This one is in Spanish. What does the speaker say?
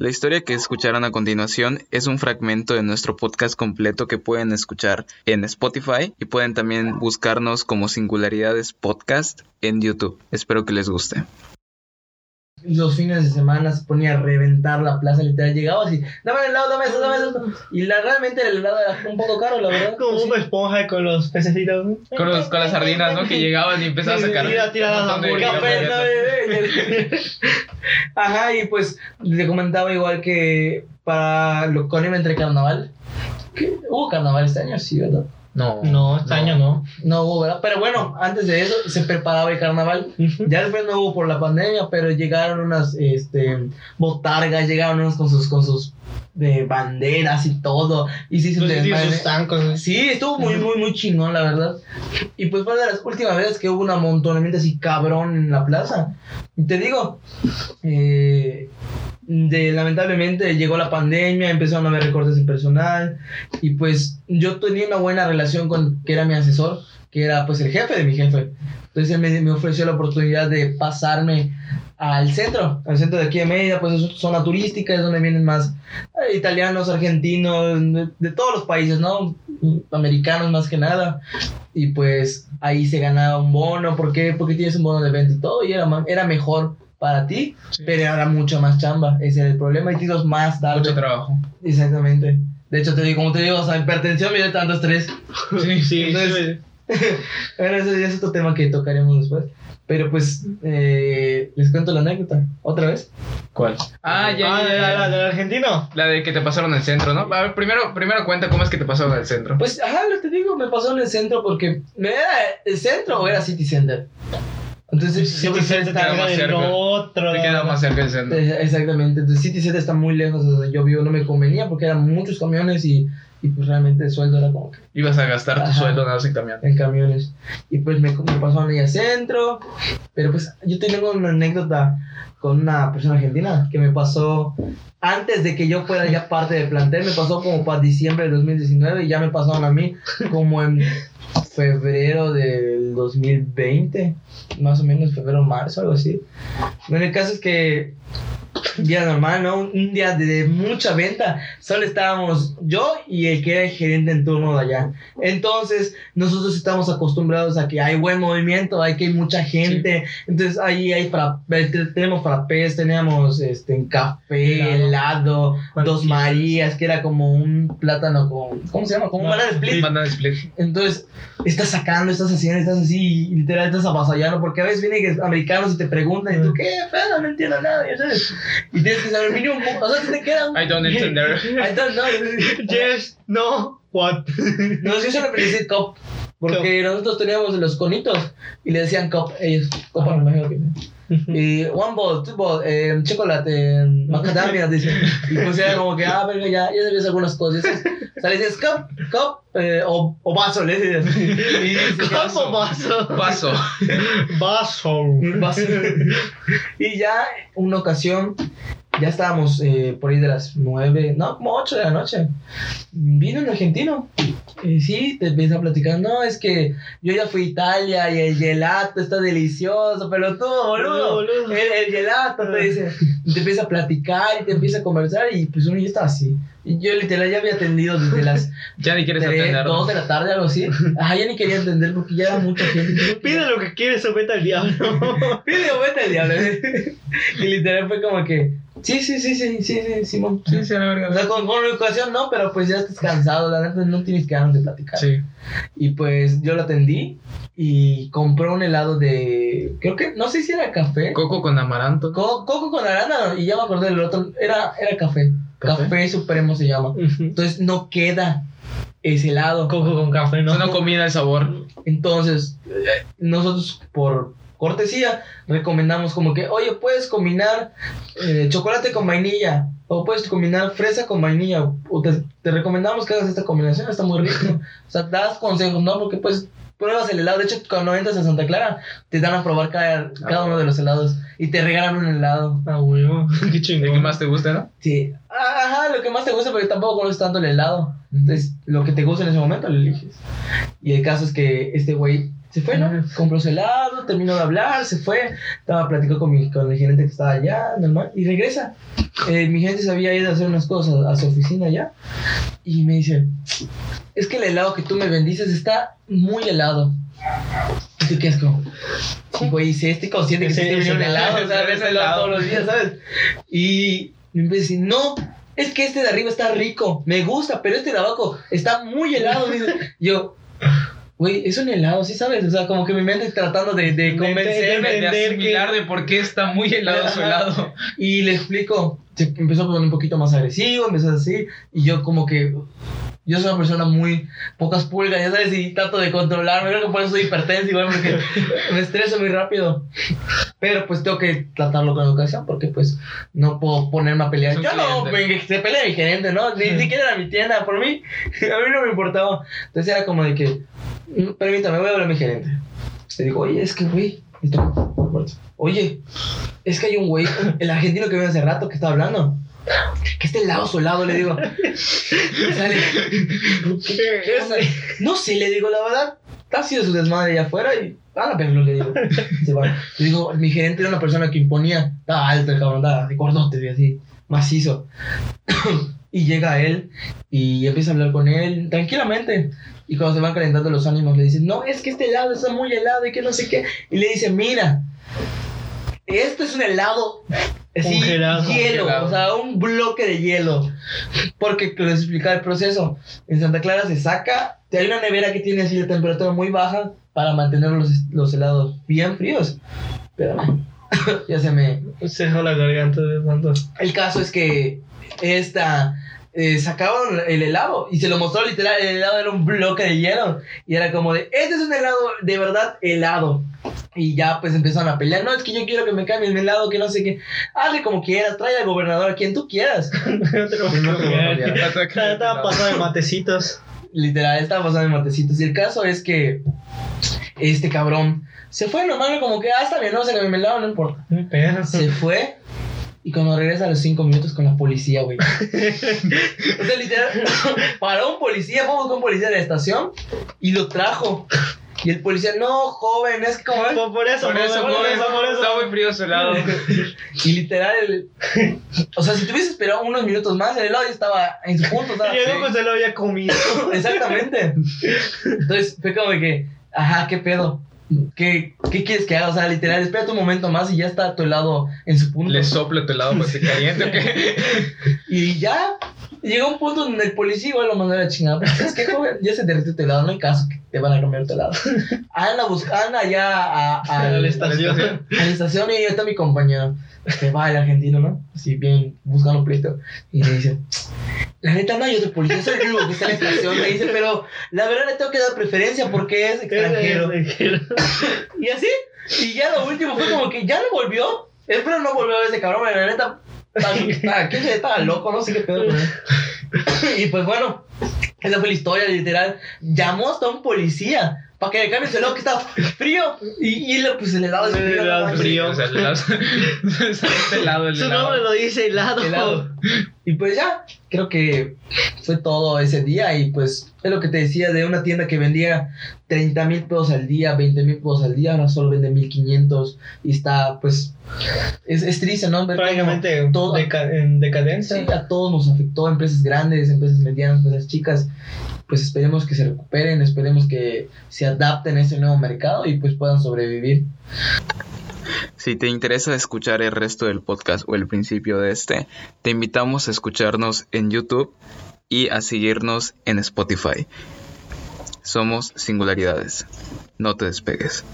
La historia que escucharán a continuación es un fragmento de nuestro podcast completo que pueden escuchar en Spotify y pueden también buscarnos como Singularidades Podcast en YouTube. Espero que les guste los fines de semana se ponía a reventar la plaza, literal, llegaba así, dame el helado, dame eso, dame eso. Y la, realmente el helado era un poco caro, la verdad. Como pues, una esponja con los pececitos. Con, los, con las sardinas, ¿no? Que llegaban y empezaban a sacar. Tira, tira. Ajá, y pues le comentaba igual que para lo con entre carnaval. ¿Hubo carnaval este año? Sí, ¿verdad? No. No, este año no. No hubo, ¿verdad? Pero bueno, antes de eso se preparaba el carnaval. Ya después no hubo por la pandemia, pero llegaron unas este, botargas, llegaron unos con sus, con sus de banderas y todo. Y sí, se sus Sí, estuvo muy, muy, muy chingón, la verdad. Y pues fue de las últimas veces que hubo un amontonamiento así cabrón en la plaza. Y te digo, eh, de, lamentablemente llegó la pandemia, empezaron a haber recortes de personal y pues yo tenía una buena relación con que era mi asesor, que era pues el jefe de mi jefe. Entonces él me, me ofreció la oportunidad de pasarme al centro, al centro de aquí de Mérida, pues es zona turística, es donde vienen más eh, italianos, argentinos, de, todos los países, ¿no? Americanos más que nada. Y pues ahí se ganaba un bono, ¿por qué? Porque tienes un bono de venta y todo, y era, era mejor para ti, pero ahora mucho más chamba. Ese es el problema y tienes más darle. Mucho trabajo. Exactamente. De hecho, te digo, como te digo, o sea, hipertensión me dio tanto estrés. Sí, sí. Entonces, bueno, ese ya es otro tema que tocaremos después. Pero pues, eh, les cuento la anécdota. ¿Otra vez? ¿Cuál? Ah, ya, ah, ya, ya, la del argentino. La de que te pasaron el centro, ¿no? A ver, primero, primero cuenta cómo es que te pasaron el centro. Pues, ajá, lo te digo, me pasó en el centro porque. ¿Me era el centro o era City Center? Entonces, City Center está más cerca. Otro. Te queda más cerca el centro. Eh, exactamente. Entonces, City Center está muy lejos de donde yo vivo. No me convenía porque eran muchos camiones y, y pues realmente el sueldo era como que. Ibas a gastar tu sueldo nada más en camiones. En camiones. Y pues me, me pasó a mí al centro. Pero pues yo tengo una anécdota con una persona argentina que me pasó antes de que yo fuera ya parte del plantel. Me pasó como para diciembre de 2019 y ya me pasaron a mí como en febrero del 2020, más o menos febrero, marzo, algo así. Bueno, el caso es que día normal, ¿no? Un día de mucha venta. Solo estábamos yo y el que era el gerente en turno de allá. Entonces, nosotros estamos acostumbrados a que hay buen movimiento, hay que hay mucha gente. Entonces, ahí hay tenemos frappés, teníamos este, café, helado, dos Marías, que era como un plátano con. ¿Cómo se llama? Como un banana split. Banana split. Entonces, estás sacando, estás haciendo, estás así, y literal estás avasallando, porque a veces vienen americanos y te preguntan, y tú, ¿qué? no entiendo nada, ¿sabes? Y tienes que saber mínimo, o sea, te queda I don't entender. I don't know. Yes, no, what? No, yo solo decir cop. Porque nosotros teníamos los conitos y le decían cop, ellos, copa, me imagino que. Y one ball, two ball, eh, chocolate, macadamia, dice. Y pues era como que, ah, verga, ya, ya sabías algunas cosas. O sea, le dices cup, cup, eh, o, o vaso, le dices. Y cup o vaso. Vaso. Vaso. Vaso. Y ya, una ocasión, ya estábamos eh, por ahí de las nueve, no, como ocho de la noche. Vino un argentino. Y sí, te empieza a platicar, no, es que yo ya fui a Italia y el gelato está delicioso, pero tú, boludo, El, el, gelato, te dice, te empieza a platicar y te empieza a conversar y pues uno ya está así. Y yo literal ya había atendido desde las ya ni quieres 3, 2 de la tarde, algo así. Ajá, ya ni quería atender porque ya era mucha gente. Pide lo que quieres o vete al diablo. Pide o vete al diablo. y literal fue como que, sí, sí, sí, sí, sí, sí, Simón. Sí, sí, la verdad. O sea, con, con educación no, pero pues ya estás cansado, la neta no tienes ganas de platicar. Sí. Y pues yo lo atendí y compró un helado de, creo que, no sé si era café. Coco con amaranto. coco con arándano, y ya me acordé del otro, era, era café. Café, supremo se llama. Entonces no queda ese helado. Coco con café, ¿no? No combina el sabor. Entonces, nosotros por cortesía recomendamos como que, oye, puedes combinar eh, chocolate con vainilla. O puedes combinar fresa con vainilla. O te, te recomendamos que hagas esta combinación, está muy rico. o sea, das consejos, ¿no? Porque pues pruebas el helado. De hecho, cuando entras a Santa Clara, te dan a probar cada, cada uno de los helados y te regalan un helado. Ah, huevo. Qué chingón. ¿El que más te gusta, no? Sí. Ajá, lo que más te gusta, porque tampoco conoces tanto el helado. Entonces, lo que te gusta en ese momento lo eliges. Y el caso es que este güey Se fue, ¿no? Compró su helado, terminó de hablar, se fue. Estaba platicando con, mi, con el gerente que estaba allá, normal, y regresa. Eh, mi gerente se había ido a hacer unas cosas a su oficina allá. Y me dice, es que el helado que tú me bendices está muy helado. ¿Y tú qué como? Sí, güey, sí, estoy consciente que te ese un helado, o sea, ves helado. todos los días, ¿sabes? Y me empieza a decir, no, es que este de arriba está rico, me gusta, pero este de abajo está muy helado. Dice. Yo, güey, es un helado, ¿sí sabes? O sea, como que mi mente tratando de, de De- convencerme. de- De Entender asimilar de por qué está muy helado su helado. Y le explico, se empezó a poner un poquito más agresivo, empezó así, y yo como que, yo soy una persona muy pocas pulgas, ya sabes, y trato de controlarme, creo que por eso soy hipertenso, igual, porque me estreso muy rápido. Pero pues tengo que tratarlo con educación, porque pues no puedo ponerme a pelear. Es Yo no, me, se pelea mi gerente, ¿no? Ni siquiera era mi tienda, por mí, a mí no me importaba. Entonces era como de que, "Mm, permítame, voy a hablar a mi gerente. Le digo, oye, es que, güey. Oye, es que hay un güey, el argentino que vino hace rato que está hablando. Que esté lado su lado, le digo. Sale. ¿Qué? No sé, le digo, la verdad. Ha sido su desmadre allá afuera y van a verlo, le digo. Se. Le digo, mi gerente era una persona que imponía. Estaba alto el cabrón, estaba de gordote, y así, macizo. y llega él y empieza a hablar con él tranquilamente. Y cuando se van calentando los ánimos, le dicen, no, es que este helado está muy helado y que no sé qué. Y le dice, mira, esto es un helado así, Congelado. hielo, Congelado. o sea, un bloque de hielo. Porque que les explicar el proceso. En Santa Clara se saca, hay una nevera que tiene así la temperatura muy baja para mantener los, los helados bien fríos. Pero ya se me, Se dejó la garganta de tanto. el caso es que esta eh, sacaban el helado y se lo mostró literal. El helado era un bloque de hielo y era como de: Este es un helado de verdad helado. Y ya pues empezaron a pelear. No, es que yo quiero que me cambien el helado, que no sé qué. Hazle como quieras, trae al gobernador a quien tú quieras. Estaba pasando de matecitos. Literal, estaba pasando en matecitos. Y el caso es que este cabrón se fue normal, como que, ah, está bien, no se el helado, no importa. Se fue. Y cuando regresa a los cinco minutos con la policía, güey. o sea, literal, paró un policía, fue a buscar un policía de la estación y lo trajo. Y el policía, no, joven, es que como... Por, por eso, Por eso, por eso, por eso. Está muy frío su helado. Y literal, el- o sea, si te hubieses esperado unos minutos más, el helado ya estaba en su punto, ¿sabes? Llegó pues se lo había comido. Exactamente. Entonces fue como de que, ajá, ¿qué pedo? ¿Qué, ¿Qué quieres que haga? O sea, literal, espérate un momento más y ya está tu helado en su punto. Le soplo tu helado para que se caliente. Y ya llegó un punto donde el policía igual lo mandó a la chingada. Es que joven, ya se derritió tu helado, no hay caso que te van a cambiar tu helado. Anda, ya a, a, A la estación. a la estación y ahí está mi compañero. Que va el argentino, ¿no? Así bien, buscando pleito. Y le dice, la neta no hay otro policía, soy el único que está en la estación. Le dice, pero la verdad le tengo que dar preferencia porque es extranjero. Y así, y ya lo último fue como que ya no volvió. Espero no volvió a ver ese cabrón, pero la neta, ¿qué se estaba loco? No sé qué pedo. Y pues bueno, esa fue la historia, literal. Llamó hasta un policía para que le cambie su helado que estaba frío. Y, y le, pues el helado es El frío. helado no es frío. O sea, el helado. Helado, el Su helado. nombre lo dice helado. helado. Y pues ya, creo que fue todo ese día. Y pues es lo que te decía de una tienda que vendía 30 mil pesos al día, 20 mil pesos al día, ahora solo vende 1500. Y está, pues, es, es triste, ¿no? Ver Prácticamente todo- deca- en decadencia. Sí, a todos nos afectó, empresas grandes, empresas medianas, empresas chicas. Pues esperemos que se recuperen, esperemos que se adapten a ese nuevo mercado y pues puedan sobrevivir. Si te interesa escuchar el resto del podcast o el principio de este, te invitamos a escucharnos en YouTube y a seguirnos en Spotify. Somos Singularidades. No te despegues.